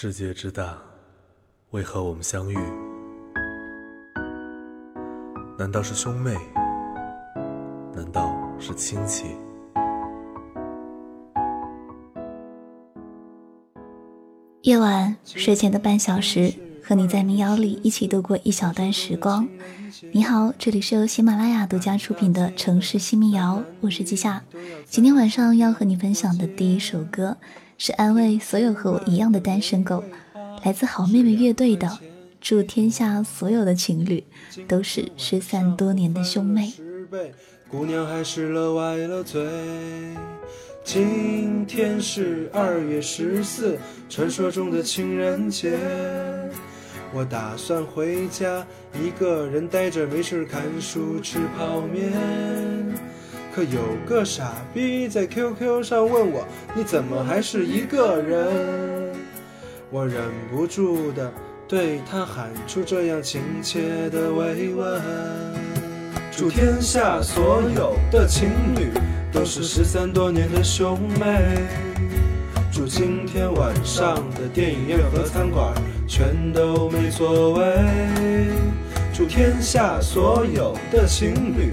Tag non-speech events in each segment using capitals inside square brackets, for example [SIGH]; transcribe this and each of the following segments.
世界之大，为何我们相遇？难道是兄妹？难道是亲戚？夜晚睡前的半小时，和你在民谣里一起度过一小段时光。你好，这里是由喜马拉雅独家出品的城市新民谣，我是季夏。今天晚上要和你分享的第一首歌，是安慰所有和我一样的单身狗，来自好妹妹乐队的《祝天下所有的情侣都是失散多年的兄妹》。姑娘还是乐歪了嘴。今天是二月十四，传说中的情人节。我打算回家，一个人呆着没事看书吃泡面。有个傻逼在 QQ 上问我，你怎么还是一个人？我忍不住的对他喊出这样亲切的慰问：祝天下所有的情侣都是失散多年的兄妹。祝今天晚上的电影院和餐馆全都没座位。祝天下所有的情侣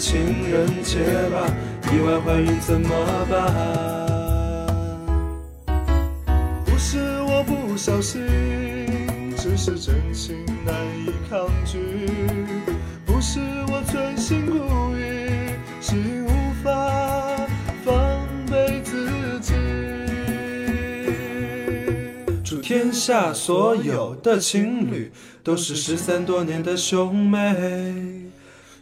情人节吧，意外怀孕怎么办？不是我不小心，只是真情难以抗拒。不是我存心故意，是无法防备自己。祝。天下所有的情侣都是失散多年的兄妹。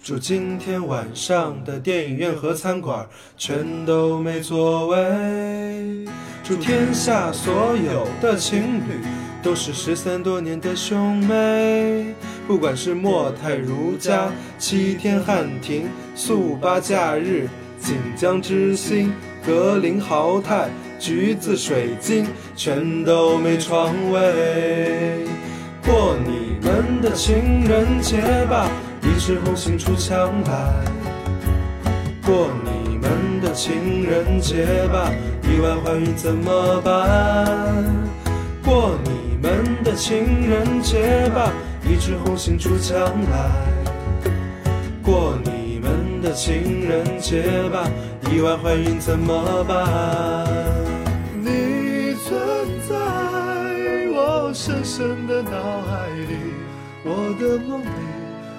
祝今天晚上的电影院和餐馆全都没座位。祝天下所有的情侣都是失散多年的兄妹。不管是莫泰如家、七天汉庭、速八假日、锦江之星、格林豪泰。橘子水晶全都没床位，过你们的情人节吧，一枝红杏出墙来。过你们的情人节吧，意外怀孕怎么办？过你们的情人节吧，一枝红杏出墙来。过你们的情人节吧，意外怀孕怎么办？你存在我深深的脑海里，我的梦里，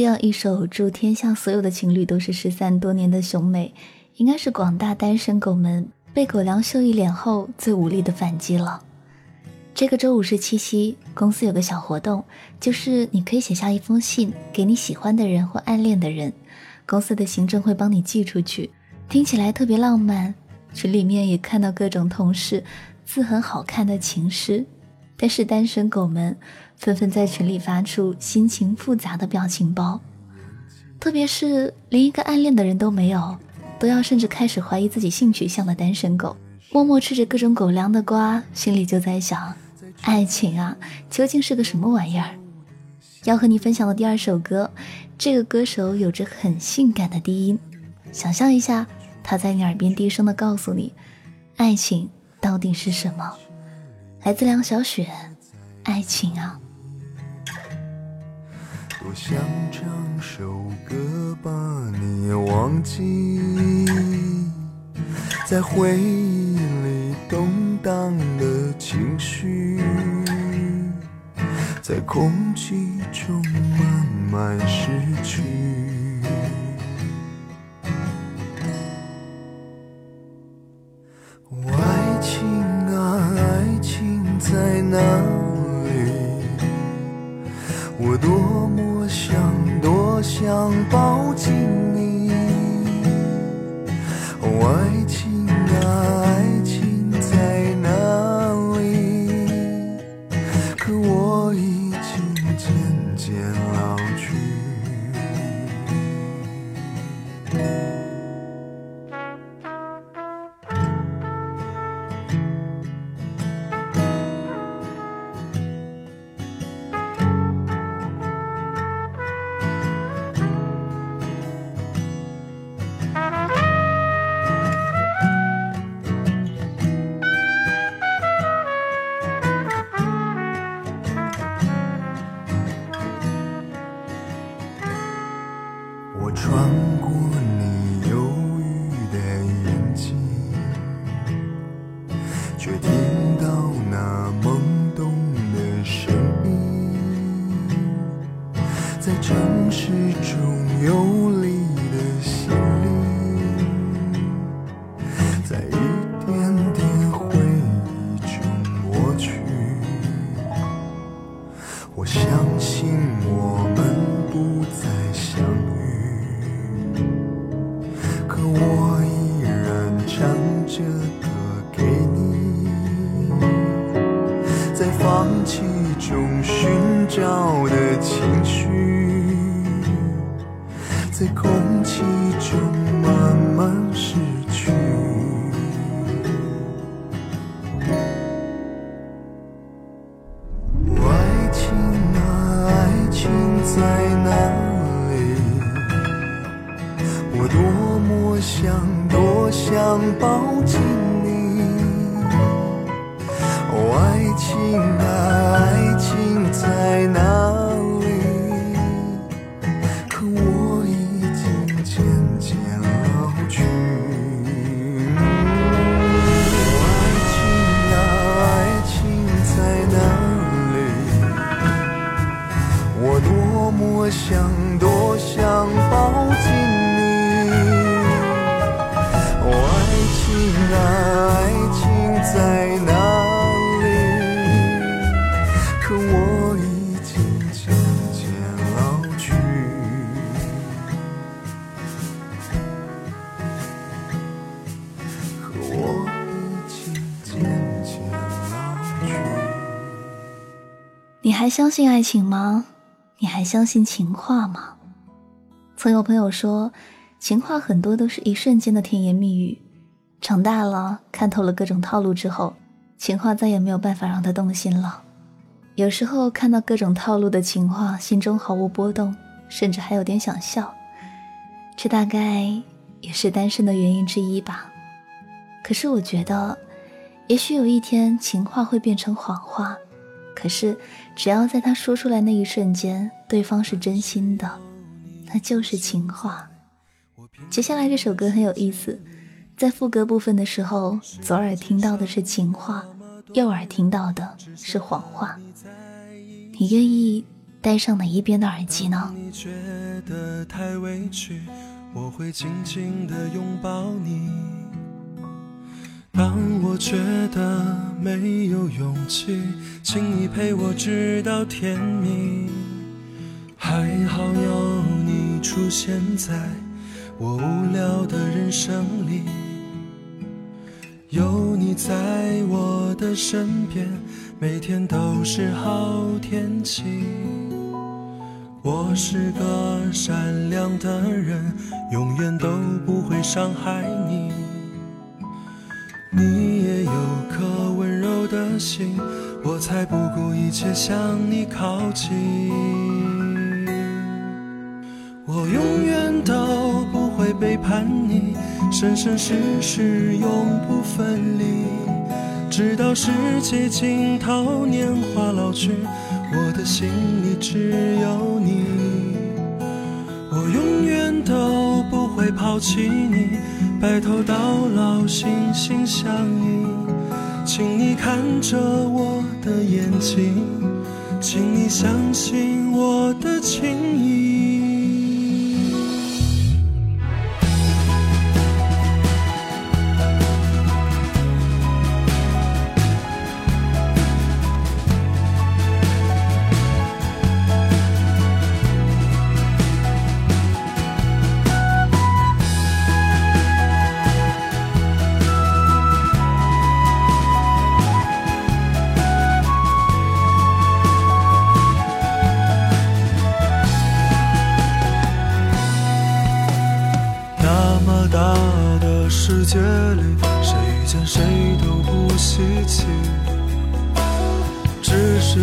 这样一首祝天下所有的情侣都是失散多年的兄妹，应该是广大单身狗们被狗粮秀一脸后最无力的反击了。这个周五是七夕，公司有个小活动，就是你可以写下一封信给你喜欢的人或暗恋的人，公司的行政会帮你寄出去，听起来特别浪漫。群里面也看到各种同事字很好看的情诗。但是单身狗们纷纷在群里发出心情复杂的表情包，特别是连一个暗恋的人都没有，都要甚至开始怀疑自己性取向的单身狗，默默吃着各种狗粮的瓜，心里就在想：爱情啊，究竟是个什么玩意儿？要和你分享的第二首歌，这个歌手有着很性感的低音，想象一下，他在你耳边低声的告诉你，爱情到底是什么？来自梁小雪，爱情啊。多想唱首歌把你忘记，在回忆里动荡的情绪，在空气中慢慢失去。你还相信爱情吗？你还相信情话吗？曾有朋友说，情话很多都是一瞬间的甜言蜜语，长大了看透了各种套路之后，情话再也没有办法让他动心了。有时候看到各种套路的情话，心中毫无波动，甚至还有点想笑。这大概也是单身的原因之一吧。可是我觉得，也许有一天情话会变成谎话。可是，只要在他说出来那一瞬间，对方是真心的，那就是情话。接下来这首歌很有意思，在副歌部分的时候，左耳听到的是情话，右耳听到的是谎话。你愿意戴上哪一边的耳机呢？你觉得太委屈，我会紧紧地拥抱你。当我觉得没有勇气，请你陪我直到天明。还好有你出现在我无聊的人生里，有你在我的身边，每天都是好天气。我是个善良的人，永远都不会伤害你。你也有颗温柔的心，我才不顾一切向你靠近。我永远都不会背叛你，生生世世永不分离，直到世界尽头，年华老去，我的心里只有你。我永远都不会抛弃你，白头到老，心心相印。请你看着我的眼睛，请你相信我的情意。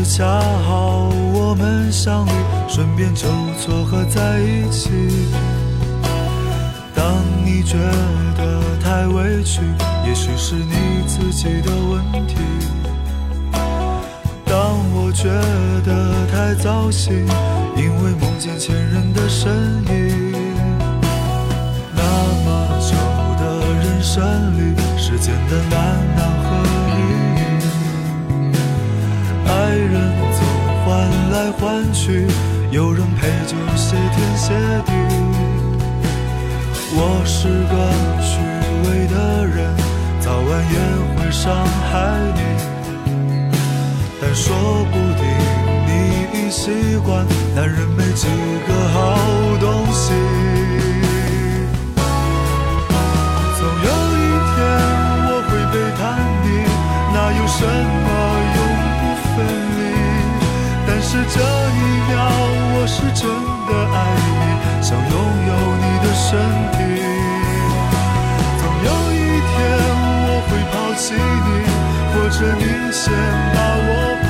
恰好我们相遇，顺便就撮合在一起。当你觉得太委屈，也许是你自己的问题。当我觉得太糟心，因为梦见前任的身影。那么久的人生里，时间的难难去，有人陪就谢天谢地。我是个虚伪的人，早晚也会伤害你，但说不定你已习惯，男人没几个好东西。是这一秒我是真的爱你，想拥有你的身体。总有一天我会抛弃你，或者你先把我抛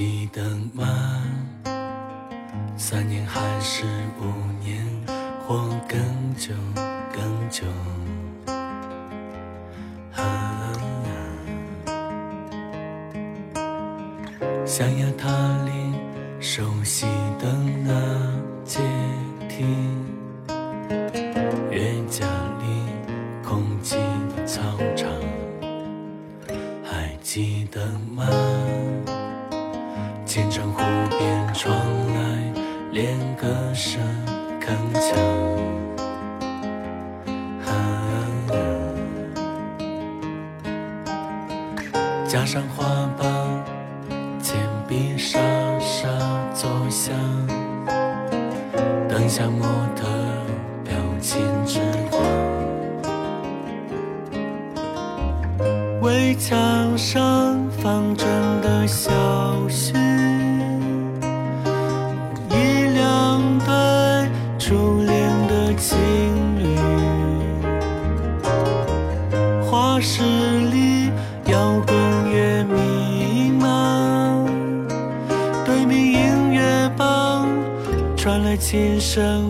记得吗？三年还是五年，或更久更久。想要逃离熟悉加上花瓣，铅笔沙沙作响，灯下模来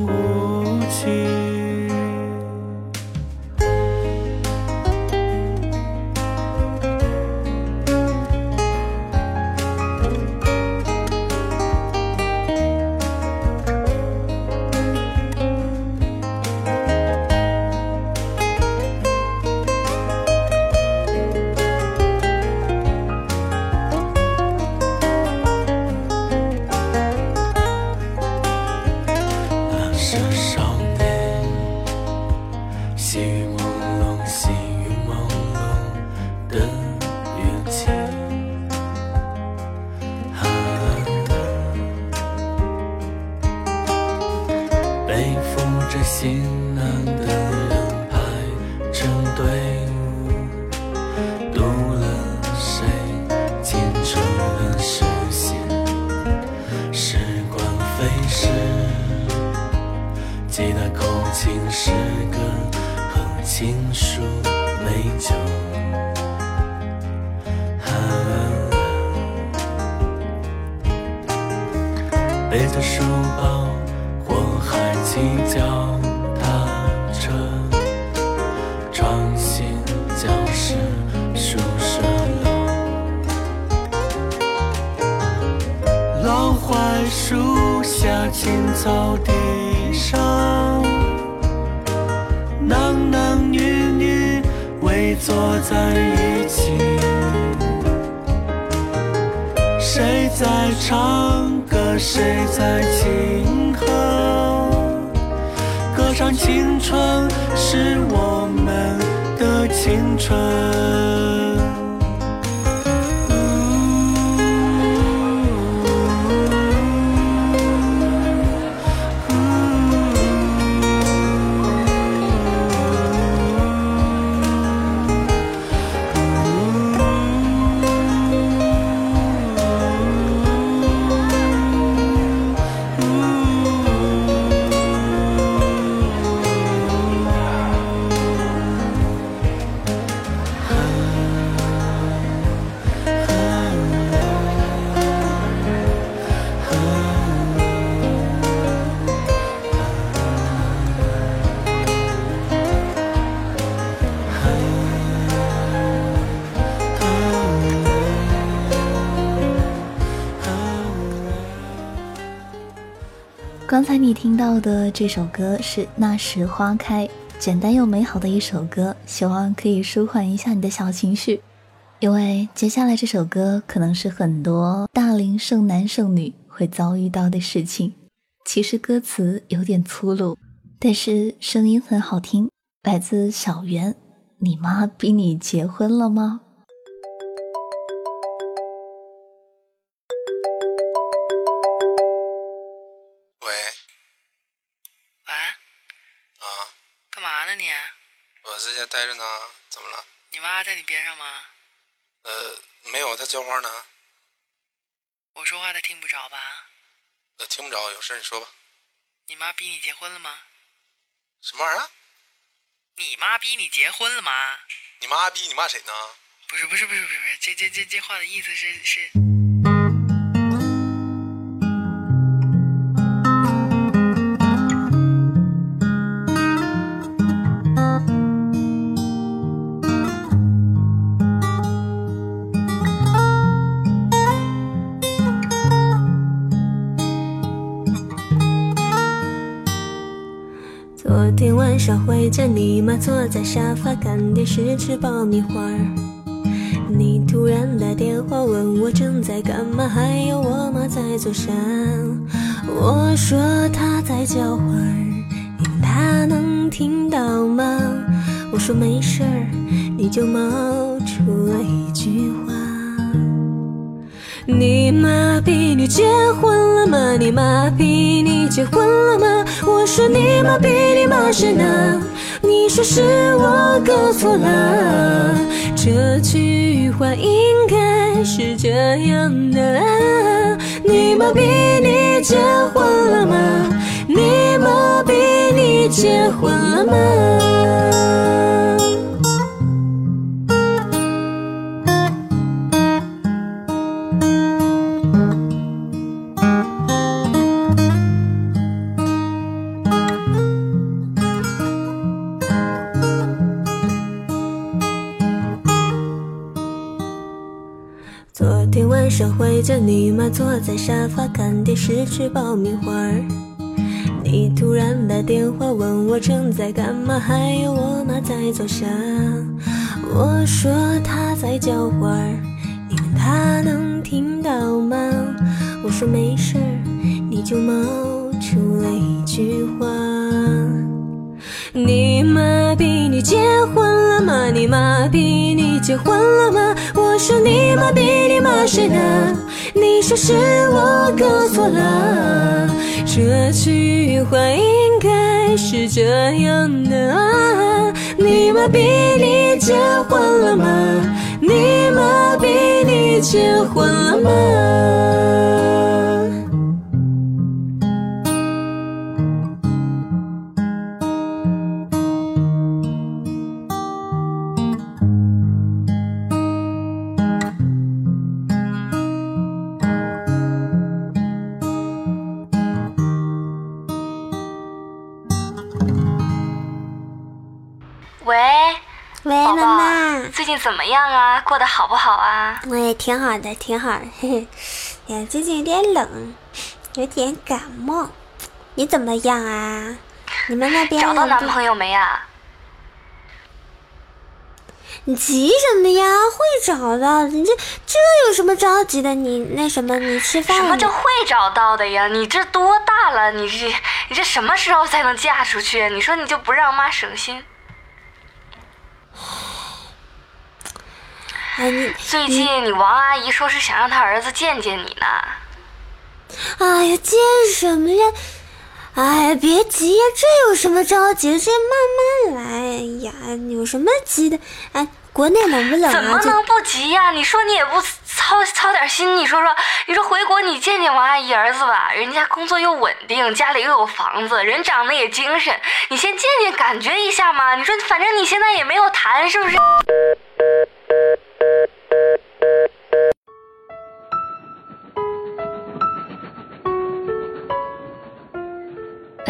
读了谁虔诚的视线？时光飞逝，记得口琴诗歌和情书美酒。背着书包，草地上，男男女女围坐在一起，谁在唱歌？谁在轻哼？歌唱青春，是我们的青春。刚才你听到的这首歌是《那时花开》，简单又美好的一首歌，希望可以舒缓一下你的小情绪。因为接下来这首歌可能是很多大龄剩男剩女会遭遇到的事情。其实歌词有点粗鲁，但是声音很好听，来自小圆。你妈逼你结婚了吗？待着呢，怎么了？你妈在你边上吗？呃，没有，她浇花呢。我说话她听不着吧？呃，听不着，有事你说吧。你妈逼你结婚了吗？什么玩意儿？你妈逼你结婚了吗？你妈逼你骂谁呢？不是不是不是不是不是，这这这这话的意思是是。上回家，你妈坐在沙发看电视吃爆米花你突然打电话问我正在干嘛，还有我妈在做啥。我说她在浇花你问她能听到吗？我说没事儿，你就冒出了一句话。你妈逼你结婚了吗？你妈逼你结婚了吗？我说你妈逼你骂谁呢？你说是我搞错了。这句话应该是这样的：你妈逼你结婚了吗？你妈逼你结婚了吗？叫，你妈坐在沙发看电视吃爆米花你突然打电话问我正在干嘛，还有我妈在做啥。我说她在浇花你问她能听到吗？我说没事儿，你就冒出了一句话。你妈逼你结婚了吗？你妈逼你结婚了吗？我说你妈逼你妈？你说是我搞错了，这句话应该是这样的啊。你妈逼，你结婚了吗？你妈逼，你结婚了吗？怎么样啊？过得好不好啊？我也挺好的，挺好的。嘿嘿，哎，最近有点冷，有点感冒。你怎么样啊？你们那边 [LAUGHS] 找到男朋友没啊？你急什么呀？会找到的。你这这有什么着急的？你那什么，你吃饭什么叫会找到的呀？你这多大了？你这你这什么时候才能嫁出去？你说你就不让妈省心？哎，你最近你王阿姨说是想让她儿子见见你呢。哎呀，见什么呀？哎呀，别急呀，这有什么着急的？这慢慢来。哎呀，有什么急的？哎，国内冷不冷啊？怎么能不急呀、你说你也不操操点心，你说说，你说回国你见见王阿姨儿子吧，人家工作又稳定，家里又有房子，人长得也精神，你先见见感觉一下嘛。你说反正你现在也没有谈，是不是？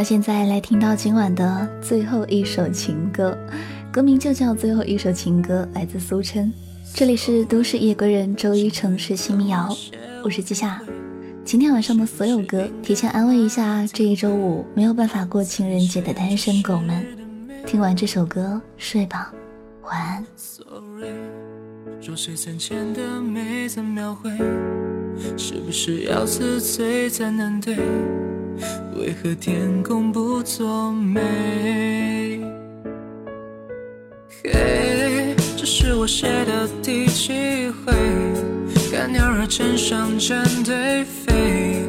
那现在来听到今晚的最后一首情歌，歌名就叫《最后一首情歌》，来自苏琛。这里是都市夜归人周一城市新民谣，我是季夏。今天晚上的所有歌，提前安慰一下这一周五没有办法过情人节的单身狗们。听完这首歌，睡吧，晚安。若水三千的美怎描绘？是不是要自醉才能对？为何天公不作美？嘿，这是我写的第几回？看鸟儿成双成对飞，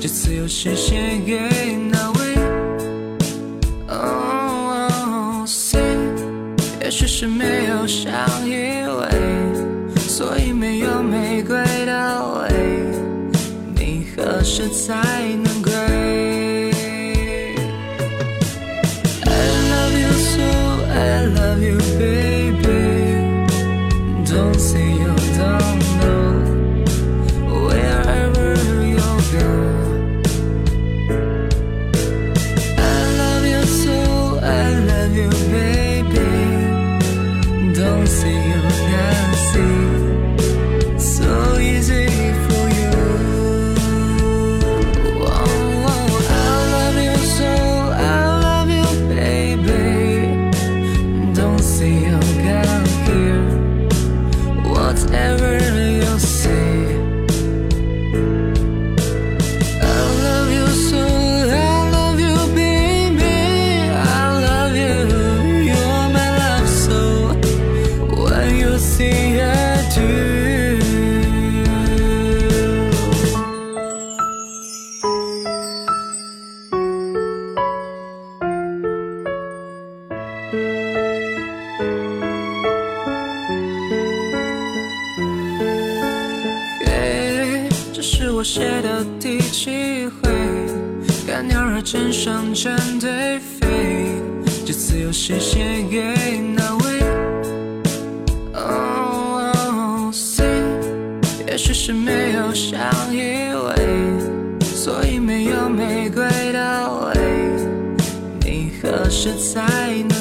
这次又是写给哪位？哦，say，也许是没有相依偎，所以没有玫瑰的味。你何时才能我写的第几回？看鸟儿成双成对飞，这次又是写给哪位？哦，say，也许是没有相依偎，所以没有玫瑰的味。你何时才能